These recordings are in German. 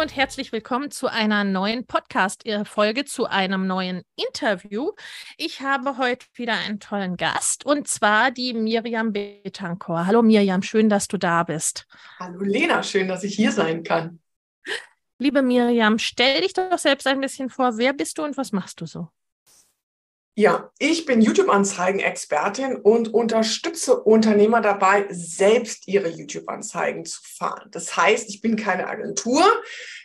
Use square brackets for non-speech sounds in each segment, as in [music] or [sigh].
Hallo und herzlich willkommen zu einer neuen Podcast-Folge, zu einem neuen Interview. Ich habe heute wieder einen tollen Gast und zwar die Miriam Betancourt. Hallo Miriam, schön, dass du da bist. Hallo Lena, schön, dass ich hier sein kann. Liebe Miriam, stell dich doch selbst ein bisschen vor. Wer bist du und was machst du so? Ja, ich bin YouTube-Anzeigen-Expertin und unterstütze Unternehmer dabei, selbst ihre YouTube-Anzeigen zu fahren. Das heißt, ich bin keine Agentur,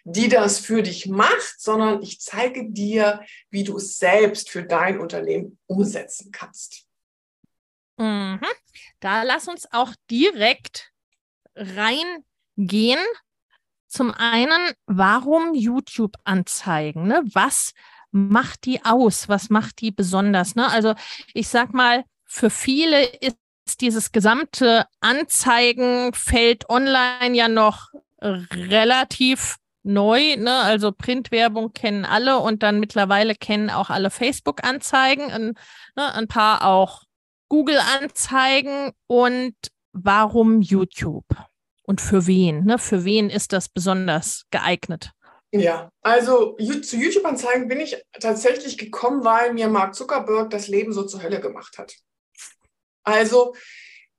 die das für dich macht, sondern ich zeige dir, wie du es selbst für dein Unternehmen umsetzen kannst. Mhm. Da lass uns auch direkt reingehen. Zum einen, warum YouTube-Anzeigen? Ne? Was macht die aus? Was macht die besonders? Ne? Also ich sag mal, für viele ist dieses gesamte Anzeigenfeld online ja noch relativ neu. Ne? Also Printwerbung kennen alle und dann mittlerweile kennen auch alle Facebook-Anzeigen, ein, ne? ein paar auch Google-Anzeigen und warum YouTube? Und für wen? Ne? Für wen ist das besonders geeignet? Ja, also zu YouTube-Anzeigen bin ich tatsächlich gekommen, weil mir Mark Zuckerberg das Leben so zur Hölle gemacht hat. Also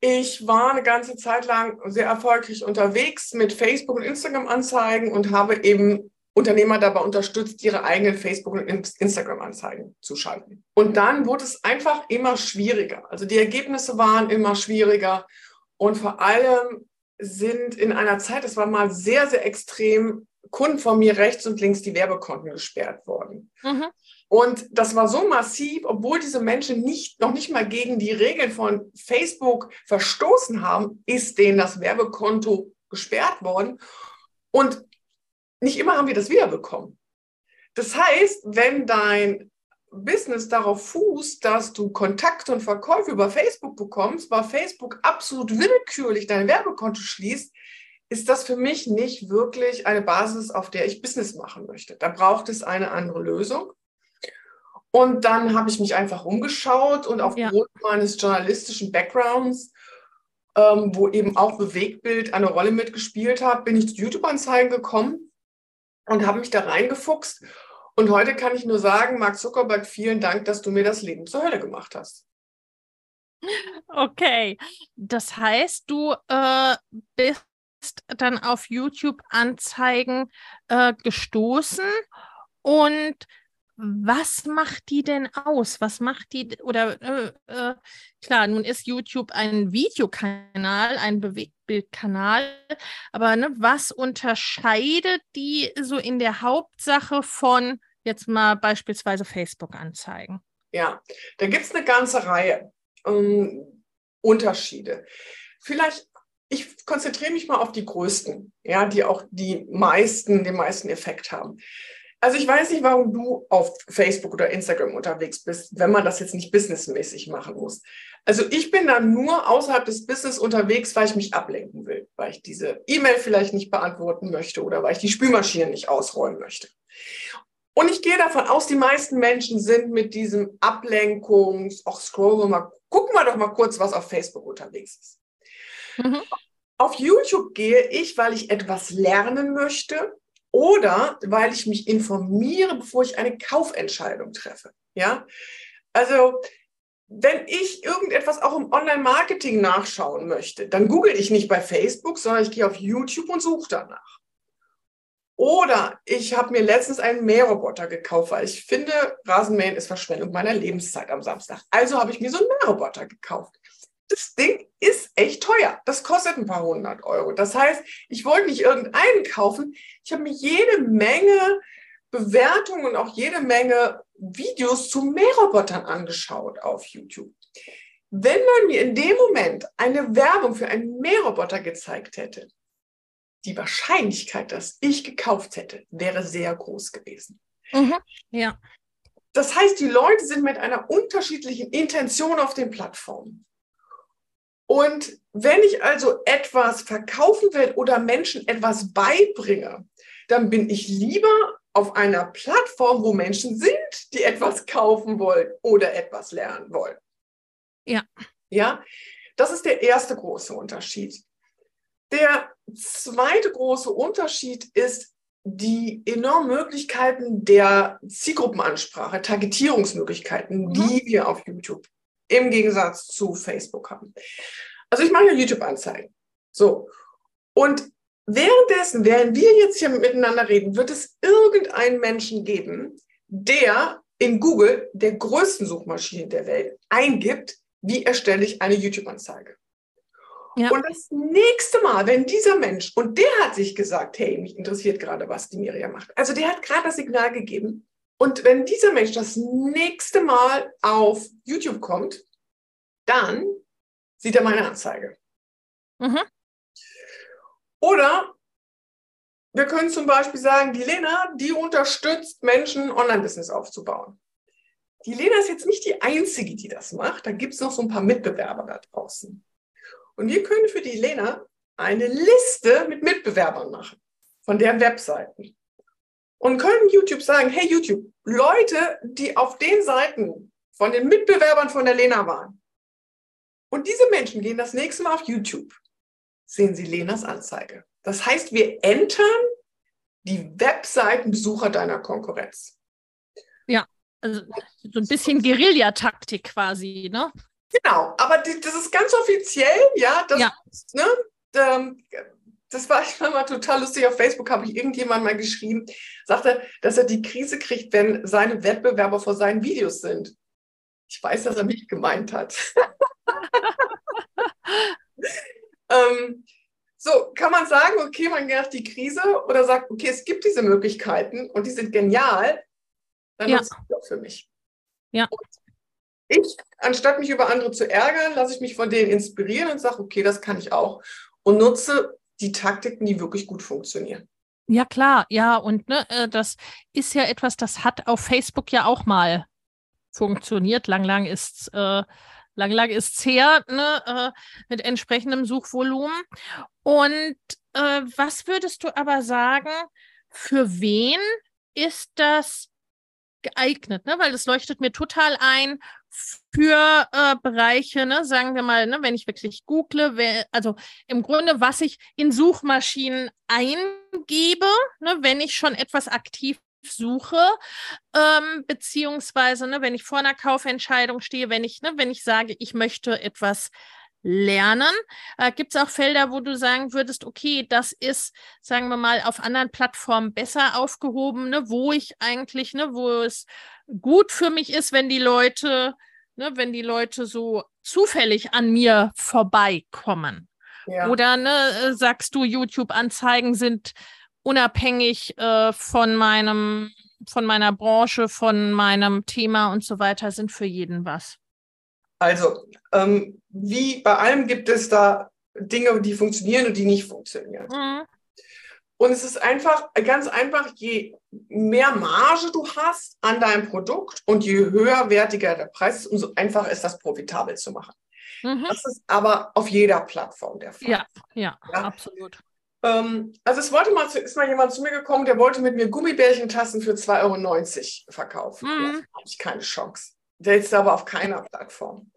ich war eine ganze Zeit lang sehr erfolgreich unterwegs mit Facebook und Instagram-Anzeigen und habe eben Unternehmer dabei unterstützt, ihre eigenen Facebook- und Instagram-Anzeigen zu schalten. Und dann wurde es einfach immer schwieriger. Also die Ergebnisse waren immer schwieriger und vor allem sind in einer Zeit, das war mal sehr, sehr extrem, Kunden von mir rechts und links die Werbekonten gesperrt worden. Mhm. Und das war so massiv, obwohl diese Menschen nicht, noch nicht mal gegen die Regeln von Facebook verstoßen haben, ist denen das Werbekonto gesperrt worden. Und nicht immer haben wir das wiederbekommen. Das heißt, wenn dein Business darauf fußt, dass du Kontakte und Verkäufe über Facebook bekommst, weil Facebook absolut willkürlich dein Werbekonto schließt, ist das für mich nicht wirklich eine Basis, auf der ich Business machen möchte. Da braucht es eine andere Lösung. Und dann habe ich mich einfach umgeschaut und aufgrund ja. meines journalistischen Backgrounds, ähm, wo eben auch Bewegtbild eine Rolle mitgespielt hat, bin ich zu YouTube-Anzeigen gekommen und habe mich da reingefuchst. Und heute kann ich nur sagen, Mark Zuckerberg, vielen Dank, dass du mir das Leben zur Hölle gemacht hast. [laughs] Okay, das heißt, du äh, bist dann auf YouTube-Anzeigen äh, gestoßen und was macht die denn aus? Was macht die oder äh, äh, klar, nun ist YouTube ein Videokanal, ein Bewegtbildkanal, aber ne, was unterscheidet die so in der Hauptsache von jetzt mal beispielsweise Facebook-Anzeigen? Ja, da gibt es eine ganze Reihe ähm, Unterschiede. Vielleicht ich konzentriere mich mal auf die größten, ja, die auch die meisten, den meisten Effekt haben. Also ich weiß nicht, warum du auf Facebook oder Instagram unterwegs bist, wenn man das jetzt nicht businessmäßig machen muss. Also ich bin dann nur außerhalb des Business unterwegs, weil ich mich ablenken will, weil ich diese E-Mail vielleicht nicht beantworten möchte oder weil ich die Spülmaschine nicht ausräumen möchte. Und ich gehe davon aus, die meisten Menschen sind mit diesem Ablenkungs, auch scrollen mal, gucken wir doch mal kurz, was auf Facebook unterwegs ist. Mhm. Auf YouTube gehe ich, weil ich etwas lernen möchte oder weil ich mich informiere, bevor ich eine Kaufentscheidung treffe. Ja, also wenn ich irgendetwas auch im Online-Marketing nachschauen möchte, dann google ich nicht bei Facebook, sondern ich gehe auf YouTube und suche danach. Oder ich habe mir letztens einen Mähroboter gekauft, weil ich finde, Rasenmähen ist Verschwendung meiner Lebenszeit am Samstag. Also habe ich mir so einen Mähroboter gekauft. Das Ding ist echt teuer. Das kostet ein paar hundert Euro. Das heißt, ich wollte nicht irgendeinen kaufen. Ich habe mir jede Menge Bewertungen und auch jede Menge Videos zu Mährobotern angeschaut auf YouTube. Wenn man mir in dem Moment eine Werbung für einen Mähroboter gezeigt hätte, die Wahrscheinlichkeit, dass ich gekauft hätte, wäre sehr groß gewesen. Mhm. Ja. Das heißt, die Leute sind mit einer unterschiedlichen Intention auf den Plattformen. Und wenn ich also etwas verkaufen will oder Menschen etwas beibringe, dann bin ich lieber auf einer Plattform, wo Menschen sind, die etwas kaufen wollen oder etwas lernen wollen. Ja. Ja, das ist der erste große Unterschied. Der zweite große Unterschied ist die enormen Möglichkeiten der Zielgruppenansprache, Targetierungsmöglichkeiten, mhm. die wir auf YouTube im Gegensatz zu Facebook haben. Also ich mache ja YouTube-Anzeigen. So. Und Währenddessen, während wir jetzt hier miteinander reden, wird es irgendeinen Menschen geben, der in Google, der größten Suchmaschine der Welt, eingibt, wie erstelle ich eine YouTube-Anzeige. Ja. Und das nächste Mal, wenn dieser Mensch, und der hat sich gesagt, hey, mich interessiert gerade, was die Miriam macht. Also der hat gerade das Signal gegeben. Und wenn dieser Mensch das nächste Mal auf YouTube kommt, dann sieht er meine Anzeige. Mhm. Oder wir können zum Beispiel sagen, die Lena, die unterstützt Menschen, Online-Business aufzubauen. Die Lena ist jetzt nicht die Einzige, die das macht. Da gibt es noch so ein paar Mitbewerber da draußen. Und wir können für die Lena eine Liste mit Mitbewerbern machen von deren Webseiten. Und können YouTube sagen, hey YouTube, Leute, die auf den Seiten von den Mitbewerbern von der Lena waren. Und diese Menschen gehen das nächste Mal auf YouTube sehen Sie Lenas Anzeige. Das heißt, wir entern die Webseitenbesucher deiner Konkurrenz. Ja, also so ein bisschen Guerillataktik quasi, ne? Genau, aber die, das ist ganz offiziell, ja. Das, ja. Ne, ähm, das war [laughs] ich mal total lustig. Auf Facebook habe ich irgendjemand mal geschrieben, sagte, dass er die Krise kriegt, wenn seine Wettbewerber vor seinen Videos sind. Ich weiß, dass er mich gemeint hat. [laughs] Ähm, so, kann man sagen, okay, man geht die Krise oder sagt, okay, es gibt diese Möglichkeiten und die sind genial, dann ja. ich das für mich. Ja. Und ich, anstatt mich über andere zu ärgern, lasse ich mich von denen inspirieren und sage, okay, das kann ich auch und nutze die Taktiken, die wirklich gut funktionieren. Ja, klar, ja, und ne, äh, das ist ja etwas, das hat auf Facebook ja auch mal funktioniert. Lang, lang ist äh, Lang, lang ist es her, ne, äh, mit entsprechendem Suchvolumen. Und äh, was würdest du aber sagen, für wen ist das geeignet? Ne? Weil das leuchtet mir total ein für äh, Bereiche, ne, sagen wir mal, ne, wenn ich wirklich google, wer, also im Grunde, was ich in Suchmaschinen eingebe, ne, wenn ich schon etwas aktiv suche, ähm, beziehungsweise ne, wenn ich vor einer Kaufentscheidung stehe, wenn ich, ne, wenn ich sage, ich möchte etwas lernen. Äh, Gibt es auch Felder, wo du sagen würdest, okay, das ist, sagen wir mal, auf anderen Plattformen besser aufgehoben, ne, wo ich eigentlich, ne, wo es gut für mich ist, wenn die Leute, ne, wenn die Leute so zufällig an mir vorbeikommen. Ja. Oder ne, äh, sagst du, YouTube-Anzeigen sind unabhängig äh, von meinem, von meiner Branche, von meinem Thema und so weiter, sind für jeden was. Also, ähm, wie bei allem gibt es da Dinge, die funktionieren und die nicht funktionieren. Mhm. Und es ist einfach, ganz einfach, je mehr Marge du hast an deinem Produkt und je höherwertiger der Preis ist, umso einfacher ist das profitabel zu machen. Mhm. Das ist aber auf jeder Plattform der Fall. Ja, ja, ja? absolut. Ähm, also es wollte mal, ist mal jemand zu mir gekommen, der wollte mit mir Gummibärchentassen für 2,90 Euro verkaufen. Mhm. Ja, habe ich keine Chance. Der ist aber auf keiner Plattform.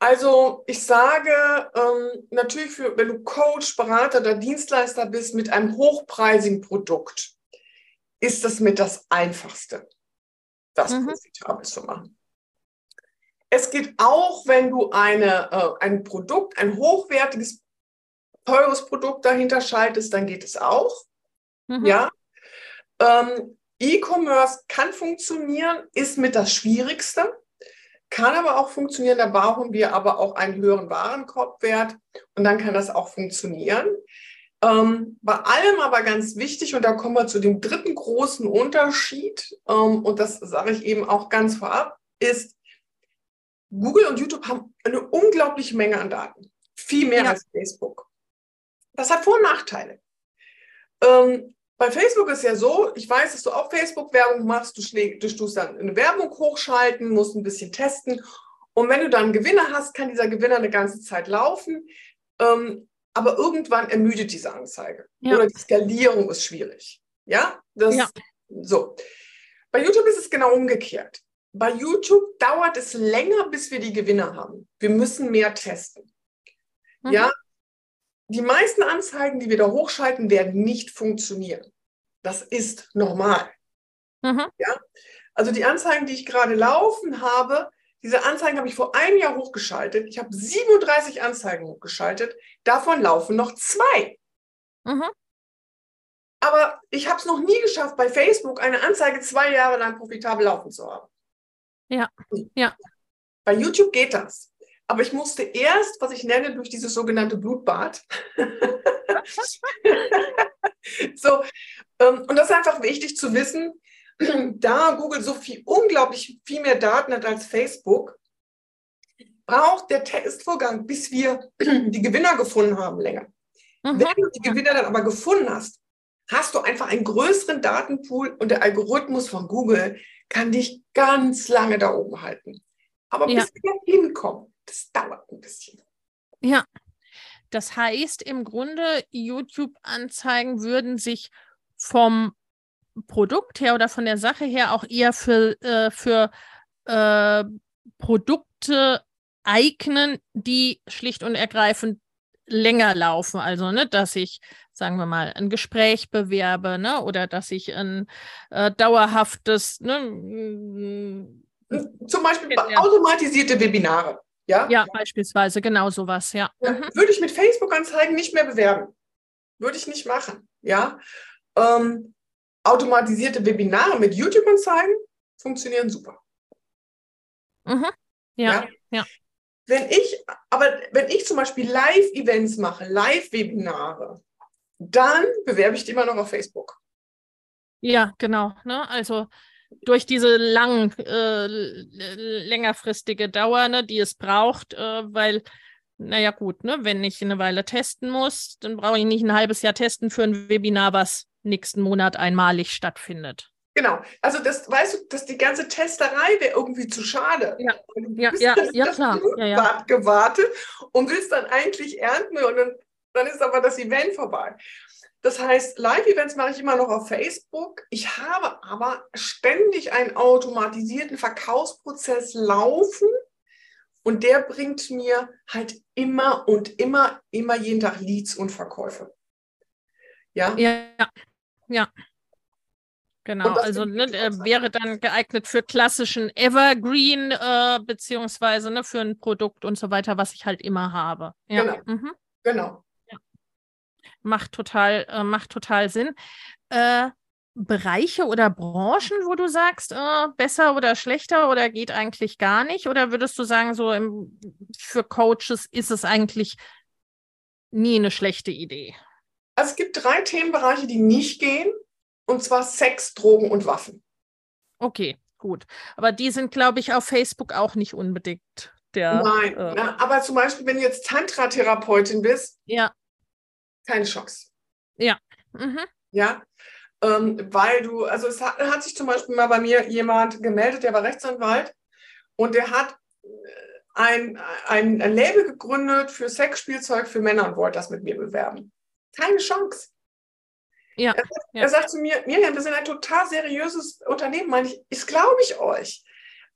Also ich sage ähm, natürlich, für, wenn du Coach, Berater oder Dienstleister bist mit einem hochpreisigen Produkt, ist das mit das Einfachste, das mhm. profitabel zu machen. Es geht auch, wenn du eine, äh, ein Produkt, ein hochwertiges, teures Produkt dahinter schaltest, dann geht es auch. Mhm. Ja. Ähm, E-Commerce kann funktionieren, ist mit das Schwierigste, kann aber auch funktionieren. Da brauchen wir aber auch einen höheren Warenkorbwert und dann kann das auch funktionieren. Ähm, bei allem aber ganz wichtig, und da kommen wir zu dem dritten großen Unterschied, ähm, und das sage ich eben auch ganz vorab, ist, Google und YouTube haben eine unglaubliche Menge an Daten. Viel mehr ja. als Facebook. Das hat Vor- und Nachteile. Ähm, bei Facebook ist ja so, ich weiß, dass du auch Facebook-Werbung machst, du, schläg, du tust dann eine Werbung hochschalten, musst ein bisschen testen. Und wenn du dann einen Gewinner hast, kann dieser Gewinner eine ganze Zeit laufen. Ähm, aber irgendwann ermüdet diese Anzeige. Ja. Oder die Skalierung ist schwierig. Ja? Das, ja. So. Bei YouTube ist es genau umgekehrt. Bei YouTube dauert es länger, bis wir die Gewinner haben. Wir müssen mehr testen. Mhm. Ja? Die meisten Anzeigen, die wir da hochschalten, werden nicht funktionieren. Das ist normal. Mhm. Ja? Also die Anzeigen, die ich gerade laufen habe, diese Anzeigen habe ich vor einem Jahr hochgeschaltet. Ich habe 37 Anzeigen hochgeschaltet. Davon laufen noch zwei. Mhm. Aber ich habe es noch nie geschafft, bei Facebook eine Anzeige zwei Jahre lang profitabel laufen zu haben. Ja, ja. Bei YouTube geht das. Aber ich musste erst, was ich nenne, durch dieses sogenannte Blutbad. [laughs] so, ähm, und das ist einfach wichtig zu wissen, [clears throat] da Google so viel, unglaublich viel mehr Daten hat als Facebook, braucht der Testvorgang, bis wir [clears throat] die Gewinner gefunden haben, länger. Mhm. Wenn du die Gewinner dann aber gefunden hast, hast du einfach einen größeren Datenpool und der Algorithmus von Google kann dich ganz lange da oben halten. Aber ja. bis wir hinkommen, das dauert ein bisschen. Ja, das heißt im Grunde, YouTube-Anzeigen würden sich vom Produkt her oder von der Sache her auch eher für, äh, für äh, Produkte eignen, die schlicht und ergreifend länger laufen. Also, ne, dass ich, sagen wir mal, ein Gespräch bewerbe, ne, oder dass ich ein äh, dauerhaftes, ne, zum Beispiel automatisierte Webinare. Ja? ja, beispielsweise, genau sowas, ja. ja mhm. Würde ich mit Facebook-Anzeigen nicht mehr bewerben. Würde ich nicht machen. Ja. Ähm, automatisierte Webinare mit YouTube-Anzeigen funktionieren super. Mhm. Ja, ja, ja. Wenn ich, aber wenn ich zum Beispiel Live-Events mache, Live-Webinare, dann bewerbe ich die immer noch auf Facebook. Ja, genau. Ne? Also durch diese lang, äh, längerfristige Dauer, ne, die es braucht, äh, weil, naja gut, ne, wenn ich eine Weile testen muss, dann brauche ich nicht ein halbes Jahr testen für ein Webinar, was nächsten Monat einmalig stattfindet. Genau, also das, weißt du, dass die ganze Testerei wäre irgendwie zu schade. Ja, ja, ja, ja klar. Ja, ja. gewartet und willst dann eigentlich ernten und dann, dann ist aber das Event vorbei. Das heißt, Live-Events mache ich immer noch auf Facebook. Ich habe aber ständig einen automatisierten Verkaufsprozess laufen und der bringt mir halt immer und immer, immer jeden Tag Leads und Verkäufe. Ja, ja, ja. Genau, also ne, wäre dann geeignet für klassischen Evergreen, äh, beziehungsweise ne, für ein Produkt und so weiter, was ich halt immer habe. Ja. Genau. Mhm. genau. Macht, total, äh, macht total Sinn. Äh, Bereiche oder Branchen, wo du sagst, äh, besser oder schlechter oder geht eigentlich gar nicht? Oder würdest du sagen, so im, für Coaches ist es eigentlich nie eine schlechte Idee? Also es gibt drei Themenbereiche, die nicht gehen, und zwar Sex, Drogen und Waffen. Okay, gut. Aber die sind, glaube ich, auf Facebook auch nicht unbedingt der. Nein, äh, na, aber zum Beispiel, wenn du jetzt Tantra-Therapeutin bist, ja. Keine Chance. Ja. Mhm. Ja. Ähm, weil du, also es hat, hat, sich zum Beispiel mal bei mir jemand gemeldet, der war Rechtsanwalt und der hat äh, ein, ein, ein Label gegründet für Sexspielzeug für Männer und wollte das mit mir bewerben. Keine Chance. Ja, er, ja. er sagt zu mir, Miriam, wir sind ein total seriöses Unternehmen, meine ich, das glaube ich euch.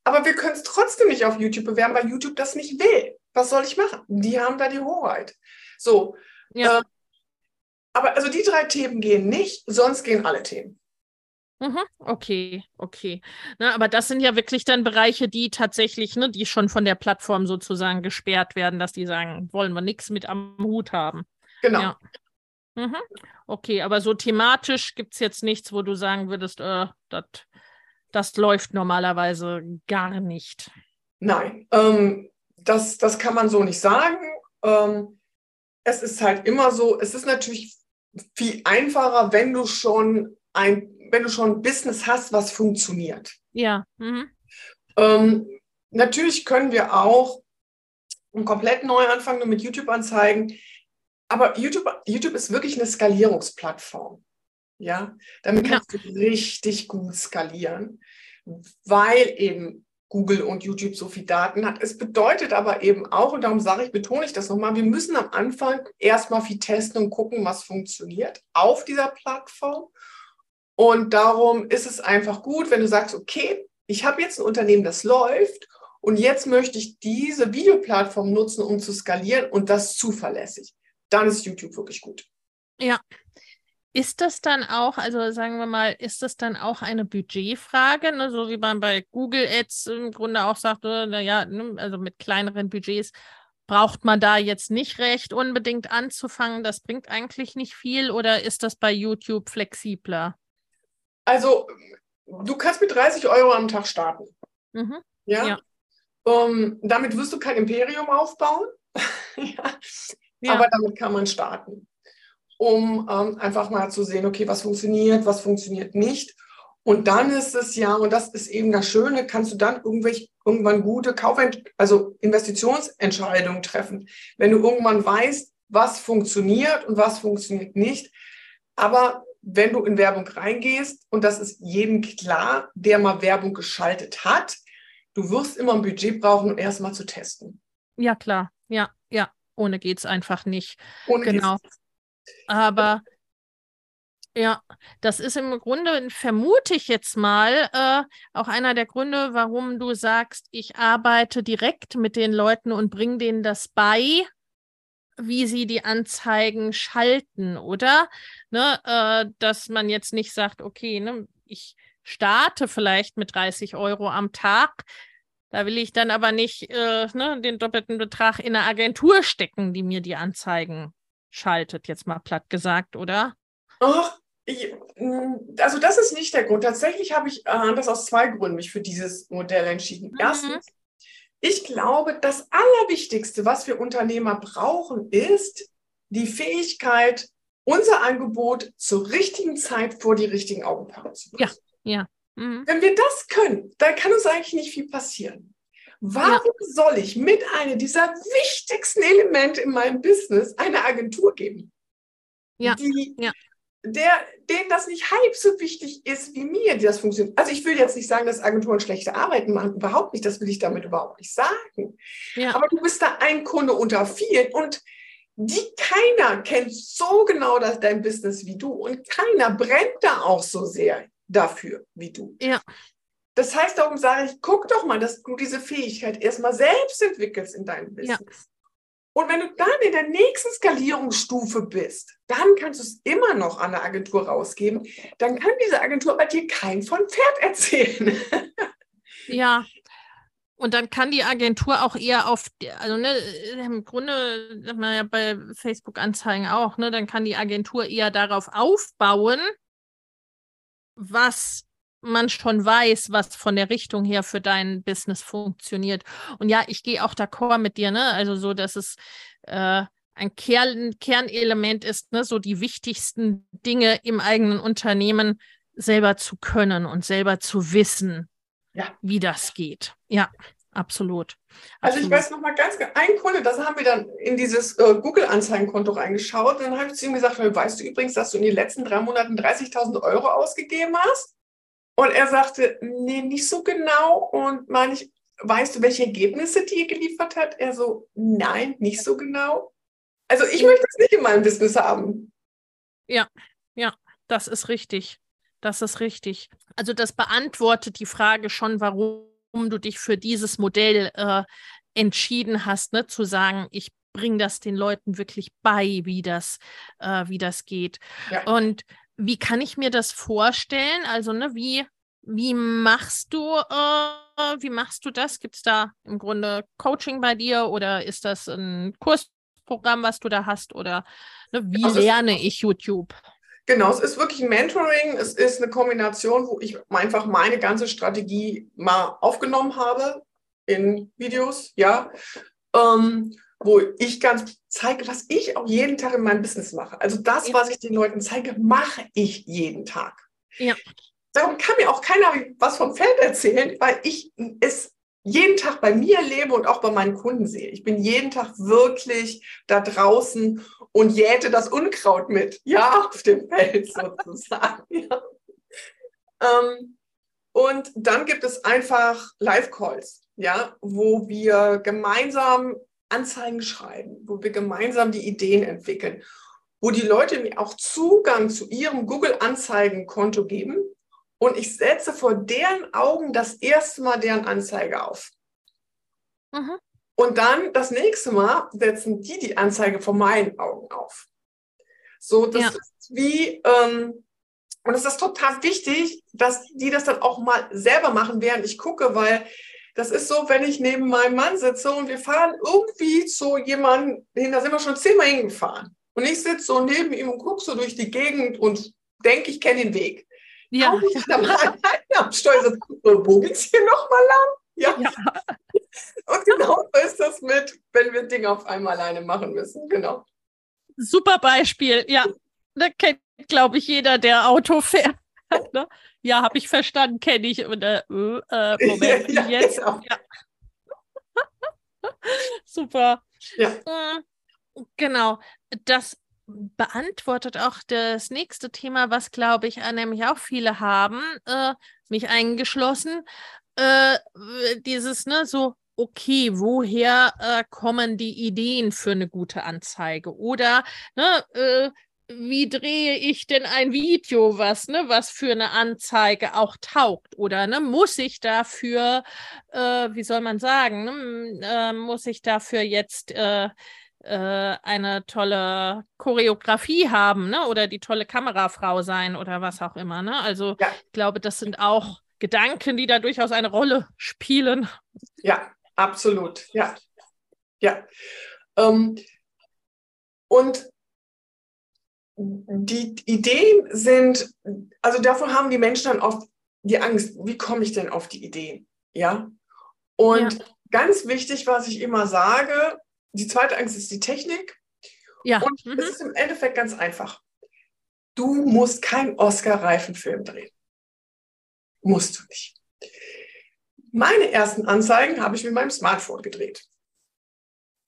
Aber wir können es trotzdem nicht auf YouTube bewerben, weil YouTube das nicht will. Was soll ich machen? Die haben da die Hoheit. So. Ja. Äh, aber also die drei Themen gehen nicht, sonst gehen alle Themen. Mhm, okay, okay. Na, aber das sind ja wirklich dann Bereiche, die tatsächlich, ne, die schon von der Plattform sozusagen gesperrt werden, dass die sagen, wollen wir nichts mit am Hut haben. Genau. Ja. Mhm. Okay, aber so thematisch gibt es jetzt nichts, wo du sagen würdest, äh, dat, das läuft normalerweise gar nicht. Nein, ähm, das, das kann man so nicht sagen. Ähm, es ist halt immer so, es ist natürlich viel einfacher, wenn du schon ein, wenn du schon ein Business hast, was funktioniert. Ja. Mhm. Ähm, natürlich können wir auch einen komplett neu anfangen mit YouTube-Anzeigen. Aber YouTube, YouTube ist wirklich eine Skalierungsplattform. Ja, damit kannst ja. du richtig gut skalieren, weil eben Google und YouTube so viel Daten hat. Es bedeutet aber eben auch, und darum sage ich, betone ich das nochmal, wir müssen am Anfang erstmal viel testen und gucken, was funktioniert auf dieser Plattform. Und darum ist es einfach gut, wenn du sagst, okay, ich habe jetzt ein Unternehmen, das läuft und jetzt möchte ich diese Videoplattform nutzen, um zu skalieren und das zuverlässig dann ist YouTube wirklich gut. Ja. Ist das dann auch, also sagen wir mal, ist das dann auch eine Budgetfrage, ne? so wie man bei Google Ads im Grunde auch sagt, naja, ne, also mit kleineren Budgets braucht man da jetzt nicht recht unbedingt anzufangen, das bringt eigentlich nicht viel oder ist das bei YouTube flexibler? Also du kannst mit 30 Euro am Tag starten. Mhm. Ja. ja. Um, damit wirst du kein Imperium aufbauen. [laughs] ja. Ja. Aber damit kann man starten, um ähm, einfach mal zu sehen, okay, was funktioniert, was funktioniert nicht. Und dann ist es ja, und das ist eben das Schöne, kannst du dann irgendwelche, irgendwann gute Kauf, also Investitionsentscheidungen treffen. Wenn du irgendwann weißt, was funktioniert und was funktioniert nicht. Aber wenn du in Werbung reingehst, und das ist jedem klar, der mal Werbung geschaltet hat, du wirst immer ein Budget brauchen, um erstmal zu testen. Ja, klar. Ja, ja. Ohne geht es einfach nicht. Ohne genau. Aber ja, das ist im Grunde, vermute ich jetzt mal, äh, auch einer der Gründe, warum du sagst, ich arbeite direkt mit den Leuten und bringe denen das bei, wie sie die Anzeigen schalten, oder? Ne, äh, dass man jetzt nicht sagt, okay, ne, ich starte vielleicht mit 30 Euro am Tag, da will ich dann aber nicht äh, ne, den doppelten Betrag in eine Agentur stecken, die mir die Anzeigen schaltet, jetzt mal platt gesagt, oder? Ach, ich, mm, also das ist nicht der Grund. Tatsächlich habe ich äh, das aus zwei Gründen mich für dieses Modell entschieden. Mhm. Erstens, ich glaube, das Allerwichtigste, was wir Unternehmer brauchen, ist die Fähigkeit, unser Angebot zur richtigen Zeit vor die richtigen Augenpaare zu bringen. Ja, ja. Mhm. Wenn wir das können, dann kann uns eigentlich nicht viel passieren. Warum ja. soll ich mit einem dieser wichtigsten Elemente in meinem Business eine Agentur geben? Ja. Die, ja. Der, denen das nicht halb so wichtig ist wie mir, die das funktioniert. Also ich will jetzt nicht sagen, dass Agenturen schlechte Arbeiten machen, überhaupt nicht, das will ich damit überhaupt nicht sagen. Ja. Aber du bist da ein Kunde unter vielen und die keiner kennt so genau das, dein Business wie du und keiner brennt da auch so sehr dafür wie du. Ja. Das heißt, darum sage ich, guck doch mal, dass du diese Fähigkeit erstmal selbst entwickelst in deinem Business. Ja. Und wenn du dann in der nächsten Skalierungsstufe bist, dann kannst du es immer noch an eine Agentur rausgeben. Dann kann diese Agentur bei dir kein von Pferd erzählen. [laughs] ja. Und dann kann die Agentur auch eher auf, also ne, im Grunde, ja bei Facebook-Anzeigen auch, ne, dann kann die Agentur eher darauf aufbauen, was man schon weiß, was von der Richtung her für dein Business funktioniert. Und ja, ich gehe auch d'accord mit dir, ne? Also so, dass es äh, ein Kern, Kernelement ist, ne? so die wichtigsten Dinge im eigenen Unternehmen selber zu können und selber zu wissen, ja. wie das geht. Ja absolut. Also ich weiß noch mal ganz, ein Kunde, das haben wir dann in dieses äh, Google-Anzeigenkonto reingeschaut. Und dann habe ich zu ihm gesagt, weißt du übrigens, dass du in den letzten drei Monaten 30.000 Euro ausgegeben hast? Und er sagte, nee, nicht so genau. Und meine ich, weißt du, welche Ergebnisse die geliefert hat? Er so, nein, nicht so genau. Also ich möchte es nicht in meinem Business haben. Ja, ja, das ist richtig. Das ist richtig. Also das beantwortet die Frage schon, warum warum du dich für dieses Modell äh, entschieden hast, ne, zu sagen, ich bringe das den Leuten wirklich bei, wie das, äh, wie das geht. Ja. Und wie kann ich mir das vorstellen? Also, ne, wie, wie machst du, äh, wie machst du das? Gibt es da im Grunde Coaching bei dir oder ist das ein Kursprogramm, was du da hast? Oder ne, wie also lerne ich YouTube? Genau, es ist wirklich ein Mentoring. Es ist eine Kombination, wo ich einfach meine ganze Strategie mal aufgenommen habe in Videos, ja. Ähm, wo ich ganz zeige, was ich auch jeden Tag in meinem Business mache. Also das, was ich den Leuten zeige, mache ich jeden Tag. Ja. Darum kann mir auch keiner was vom Feld erzählen, weil ich es jeden Tag bei mir lebe und auch bei meinen Kunden sehe. Ich bin jeden Tag wirklich da draußen und jäte das Unkraut mit, ja, auf dem Feld sozusagen. ja. ähm, und dann gibt es einfach Live-Calls, ja, wo wir gemeinsam Anzeigen schreiben, wo wir gemeinsam die Ideen entwickeln, wo die Leute mir auch Zugang zu ihrem Google-Anzeigen-Konto geben und ich setze vor deren Augen das erste Mal deren Anzeige auf. Mhm. Und dann das nächste Mal setzen die die Anzeige vor meinen Augen auf. So, das ja. ist wie, ähm, und es ist total wichtig, dass die das dann auch mal selber machen, während ich gucke, weil das ist so, wenn ich neben meinem Mann sitze und wir fahren irgendwie zu jemandem hin, da sind wir schon zehnmal hingefahren. Und ich sitze so neben ihm und gucke so durch die Gegend und denke, ich kenne den Weg. Ja. Ich da mal am Steuer wo geht's hier nochmal lang? Ja. ja. Und genau so ist das mit, wenn wir Dinge auf einmal alleine machen müssen. Genau. Super Beispiel. Ja, da kennt, glaube ich, jeder, der Auto fährt. [laughs] Ne? Ja, habe ich verstanden, kenne ich. Und, äh, äh, [laughs] Moment, ja, jetzt. Genau. Ja. [laughs] Super. Ja. Mm, genau. Das beantwortet auch das nächste Thema, was, glaube ich, nämlich auch viele haben, äh, mich eingeschlossen. Äh, dieses, ne, so, okay, woher äh, kommen die Ideen für eine gute Anzeige? Oder, ne, äh, wie drehe ich denn ein Video, was, ne, was für eine Anzeige auch taugt? Oder ne, muss ich dafür, äh, wie soll man sagen, ne, äh, muss ich dafür jetzt eine tolle Choreografie haben, ne? Oder die tolle Kamerafrau sein oder was auch immer. Ne? Also ja. ich glaube, das sind auch Gedanken, die da durchaus eine Rolle spielen. Ja, absolut. Ja. Ja. Ähm, und die Ideen sind, also davon haben die Menschen dann oft die Angst, wie komme ich denn auf die Ideen? Ja. Und ja. ganz wichtig, was ich immer sage, die zweite Angst ist die Technik. Ja. Und mhm. es ist im Endeffekt ganz einfach. Du musst keinen Oscar-Reifen-Film drehen. Musst du nicht. Meine ersten Anzeigen habe ich mit meinem Smartphone gedreht.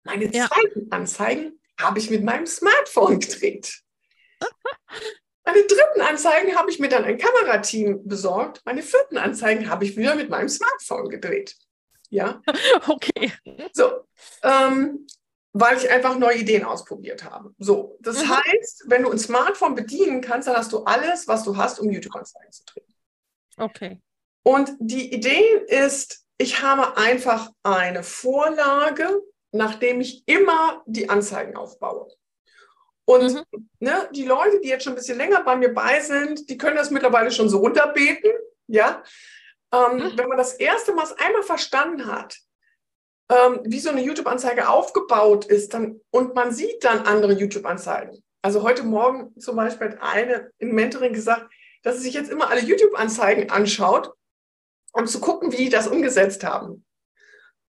Meine ja. zweiten Anzeigen habe ich mit meinem Smartphone gedreht. [laughs] Meine dritten Anzeigen habe ich mir dann ein Kamerateam besorgt. Meine vierten Anzeigen habe ich wieder mit meinem Smartphone gedreht. Ja. [laughs] Okay. So, ähm, weil ich einfach neue Ideen ausprobiert habe. So, das mhm. heißt, wenn du ein Smartphone bedienen kannst, dann hast du alles, was du hast, um YouTube-Anzeigen zu drehen. Okay. Und die Idee ist, ich habe einfach eine Vorlage, nachdem ich immer die Anzeigen aufbaue. Und mhm. ne, die Leute, die jetzt schon ein bisschen länger bei mir bei sind, die können das mittlerweile schon so runterbeten. Ja, ähm, mhm. wenn man das erste Mal einmal verstanden hat, ähm, wie so eine YouTube-Anzeige aufgebaut ist, dann, und man sieht dann andere YouTube-Anzeigen. Also heute Morgen zum Beispiel hat eine im Mentoring gesagt, dass sie sich jetzt immer alle YouTube-Anzeigen anschaut, um zu gucken, wie die das umgesetzt haben.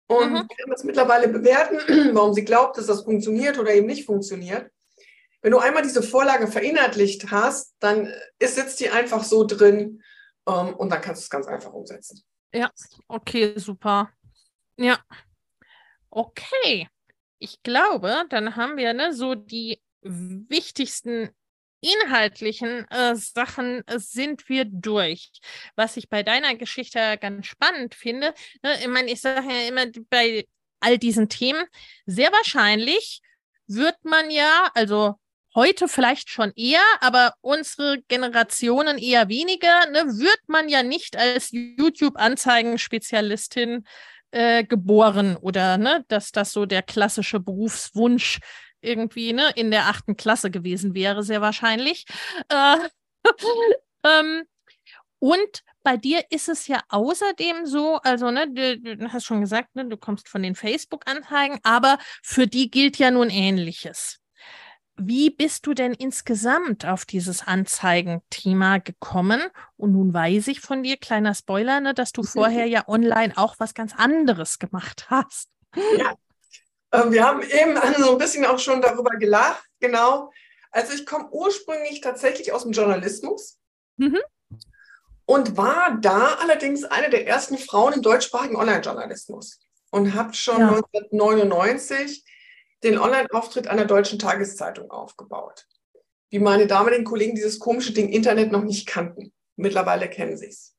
Und mhm. kann das mittlerweile bewerten, [clears throat] warum sie glaubt, dass das funktioniert oder eben nicht funktioniert. Wenn du einmal diese Vorlage verinnerlicht hast, dann ist, sitzt die einfach so drin ähm, und dann kannst du es ganz einfach umsetzen. Ja, okay, super. Ja. Okay. Ich glaube, dann haben wir ne, so die wichtigsten inhaltlichen äh, Sachen äh, sind wir durch. Was ich bei deiner Geschichte ganz spannend finde, ne, ich meine, ich sage ja immer bei all diesen Themen, sehr wahrscheinlich wird man ja, also heute vielleicht schon eher, aber unsere Generationen eher weniger, ne, wird man ja nicht als YouTube-Anzeigenspezialistin äh, geboren oder ne, dass das so der klassische Berufswunsch irgendwie ne, in der achten Klasse gewesen wäre, sehr wahrscheinlich. Äh, [laughs] ähm, und bei dir ist es ja außerdem so, also ne, du, du hast schon gesagt, ne, du kommst von den Facebook-Anzeigen, aber für die gilt ja nun Ähnliches. Wie bist du denn insgesamt auf dieses Anzeigenthema gekommen? Und nun weiß ich von dir, kleiner Spoiler, ne, dass du vorher ja online auch was ganz anderes gemacht hast. Ja, äh, wir haben eben [laughs] so ein bisschen auch schon darüber gelacht, genau. Also ich komme ursprünglich tatsächlich aus dem Journalismus. Mhm und war da allerdings eine der ersten Frauen im deutschsprachigen Online-Journalismus und habe schon ja. 1999 den Online-Auftritt einer deutschen Tageszeitung aufgebaut. Wie meine damaligen Kollegen dieses komische Ding Internet noch nicht kannten. Mittlerweile kennen sie es.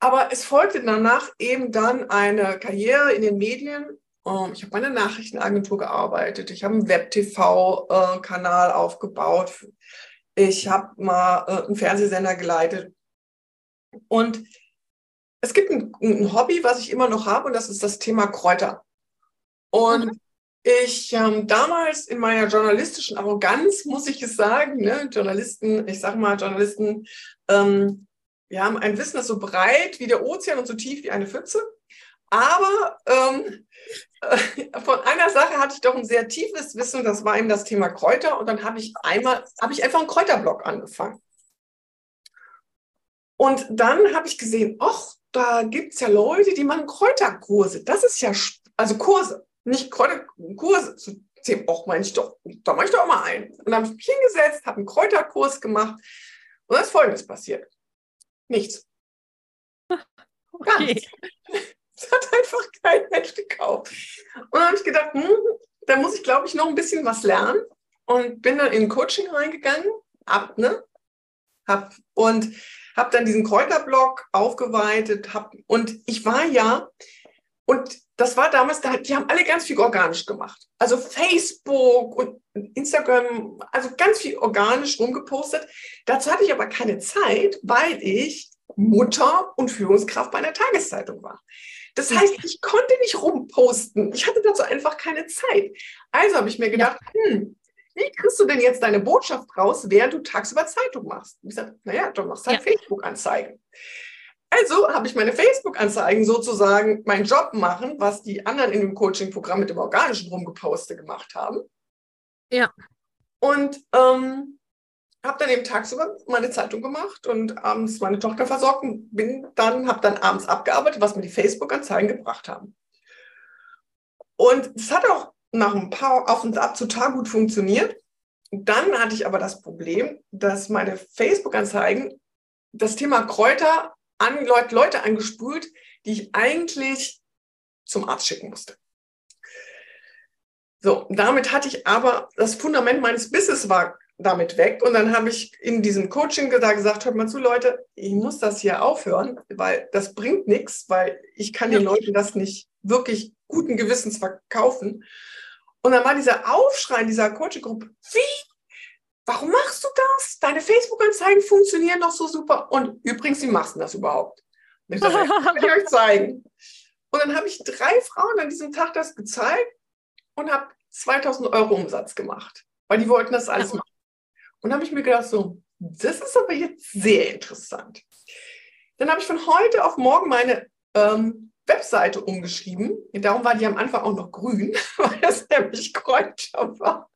Aber es folgte danach eben dann eine Karriere in den Medien. Ähm, ich habe meine Nachrichtenagentur gearbeitet. Ich habe einen Web-TV-Kanal aufgebaut. Ich habe mal äh, einen Fernsehsender geleitet. Und es gibt ein, ein, Hobby, was ich immer noch habe, und das ist das Thema Kräuter. Und mhm. Ich ähm, damals in meiner journalistischen Arroganz, muss ich es sagen, ne, Journalisten, ich sage mal, Journalisten, ähm, wir haben ein Wissen, das so breit wie der Ozean und so tief wie eine Pfütze. Aber ähm, äh, von einer Sache hatte ich doch ein sehr tiefes Wissen, das war eben das Thema Kräuter. Und dann habe ich einmal, habe ich einfach einen Kräuterblock angefangen. Und dann habe ich gesehen, ach, da gibt es ja Leute, die machen Kräuterkurse. Das ist ja, also Kurse, nicht Kräuterkurse zu zählen. Och, meine ich doch, da mache ich doch mal einen. Und dann habe ich mich hingesetzt, habe einen Kräuterkurs gemacht und dann ist Folgendes passiert. Nichts. [laughs] Okay. [laughs] Es hat einfach kein Mensch gekauft. Und dann habe ich gedacht, hm, da muss ich, glaube ich, noch ein bisschen was lernen. Und bin dann in Coaching reingegangen, ab, ne? Hab, und habe dann diesen Kräuterblock aufgeweitet. Hab, und ich war ja, und das war damals, die haben alle ganz viel organisch gemacht. Also Facebook und Instagram, also ganz viel organisch rumgepostet. Dazu hatte ich aber keine Zeit, weil ich Mutter und Führungskraft bei einer Tageszeitung war. Das heißt, ich konnte nicht rumposten. Ich hatte dazu einfach keine Zeit. Also habe ich mir gedacht, hm, wie kriegst du denn jetzt deine Botschaft raus, während du tagsüber Zeitung machst? Und ich sagte, naja, du machst halt ja. Facebook-Anzeigen. Also habe ich meine Facebook-Anzeigen sozusagen meinen Job machen, was die anderen in dem Coaching-Programm mit dem organischen Rumgeposte gemacht haben. Ja. Und ähm, habe dann eben tagsüber meine Zeitung gemacht und abends meine Tochter versorgt und bin dann, habe dann abends abgearbeitet, was mir die Facebook-Anzeigen gebracht haben. Und es hat auch nach ein paar auf und ab total gut funktioniert. Dann hatte ich aber das Problem, dass meine Facebook-Anzeigen das Thema Kräuter an Leute angespült, die ich eigentlich zum Arzt schicken musste. So, damit hatte ich aber das Fundament meines Business war damit weg. Und dann habe ich in diesem Coaching da gesagt, hört mal zu, Leute, ich muss das hier aufhören, weil das bringt nichts, weil ich kann den Leuten das nicht wirklich guten Gewissens verkaufen. Und dann war dieser Aufschrei in dieser Coaching-Gruppe, wie? Warum machst du das? Deine Facebook-Anzeigen funktionieren doch so super. Und übrigens, wie machst du das überhaupt? Und ich dachte, das kann ich euch zeigen. Und dann habe ich drei Frauen an diesem Tag das gezeigt und habe 2000 Euro Umsatz gemacht, weil die wollten das alles machen. Und habe ich mir gedacht, so, das ist aber jetzt sehr interessant. Dann habe ich von heute auf morgen meine ähm, Webseite umgeschrieben. Darum war die am Anfang auch noch grün, [laughs] weil das nämlich Kräuter war.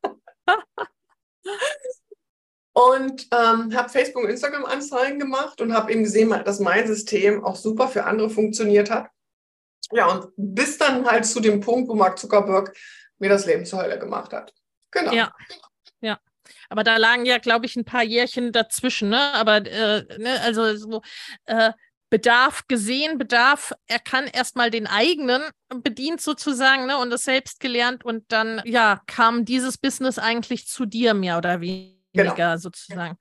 Und ähm, habe Facebook und Instagram Anzeigen gemacht und habe eben gesehen, dass mein System auch super für andere funktioniert hat. Ja, und bis dann halt zu dem Punkt, wo Mark Zuckerberg mir das Leben zur Hölle gemacht hat. Genau. Ja, ja. Aber da lagen ja, glaube ich, ein paar Jährchen dazwischen, ne? Aber äh, ne, also so äh, Bedarf gesehen, Bedarf, er kann erstmal den eigenen bedient sozusagen, ne? Und das selbst gelernt und dann, ja, kam dieses Business eigentlich zu dir mehr oder weniger genau. sozusagen.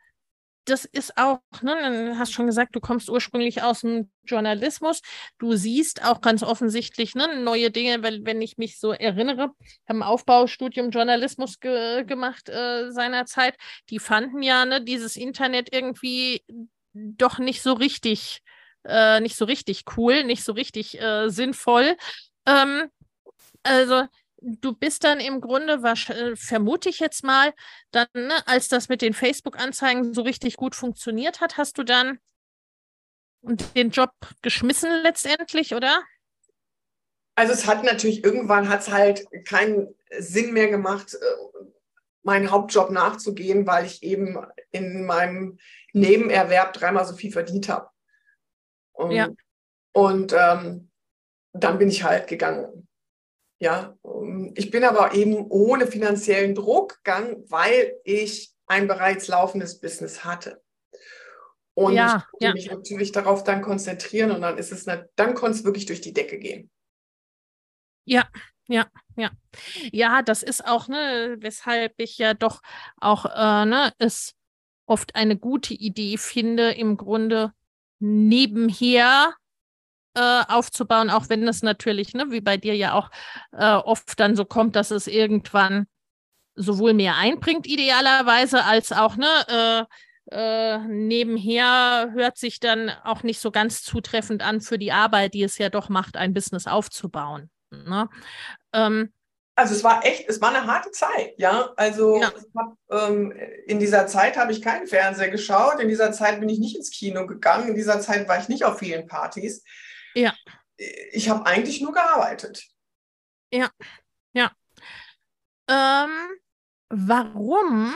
Das ist auch, ne, du hast schon gesagt, du kommst ursprünglich aus dem Journalismus. Du siehst auch ganz offensichtlich ne, neue Dinge, weil, wenn ich mich so erinnere, haben Aufbaustudium Journalismus ge gemacht äh, seinerzeit. Die fanden ja ne, dieses Internet irgendwie doch nicht so richtig, äh, nicht so richtig cool, nicht so richtig äh, sinnvoll. Ähm, also du bist dann im Grunde, äh, vermute ich jetzt mal, dann, ne, als das mit den Facebook-Anzeigen so richtig gut funktioniert hat, hast du dann den Job geschmissen letztendlich, oder? Also es hat natürlich, irgendwann hat es halt keinen Sinn mehr gemacht, äh, meinen Hauptjob nachzugehen, weil ich eben in meinem Nebenerwerb dreimal so viel verdient habe. Und, ja. und ähm, dann bin ich halt gegangen. Ja, ich bin aber eben ohne finanziellen Druck gegangen, weil ich ein bereits laufendes Business hatte. Und ja, ich ja. mich natürlich darauf dann konzentrieren und dann ist es, eine, dann konnte es wirklich durch die Decke gehen. Ja, ja, ja. Ja, das ist auch, ne, weshalb ich ja doch auch, äh, ne, es oft eine gute Idee finde, im Grunde nebenher äh, aufzubauen, auch wenn es natürlich, ne, wie bei dir ja auch äh, oft dann so kommt, dass es irgendwann sowohl mehr einbringt, idealerweise, als auch, ne, äh, äh, nebenher hört sich dann auch nicht so ganz zutreffend an für die Arbeit, die es ja doch macht, ein Business aufzubauen. Ne? Ähm, also es war echt, es war eine harte Zeit, ja. Also ja. Hab, ähm, in dieser Zeit habe ich keinen Fernseher geschaut, in dieser Zeit bin ich nicht ins Kino gegangen, in dieser Zeit war ich nicht auf vielen Partys. Ja. Ich habe eigentlich nur gearbeitet. Ja, ja. Ähm, warum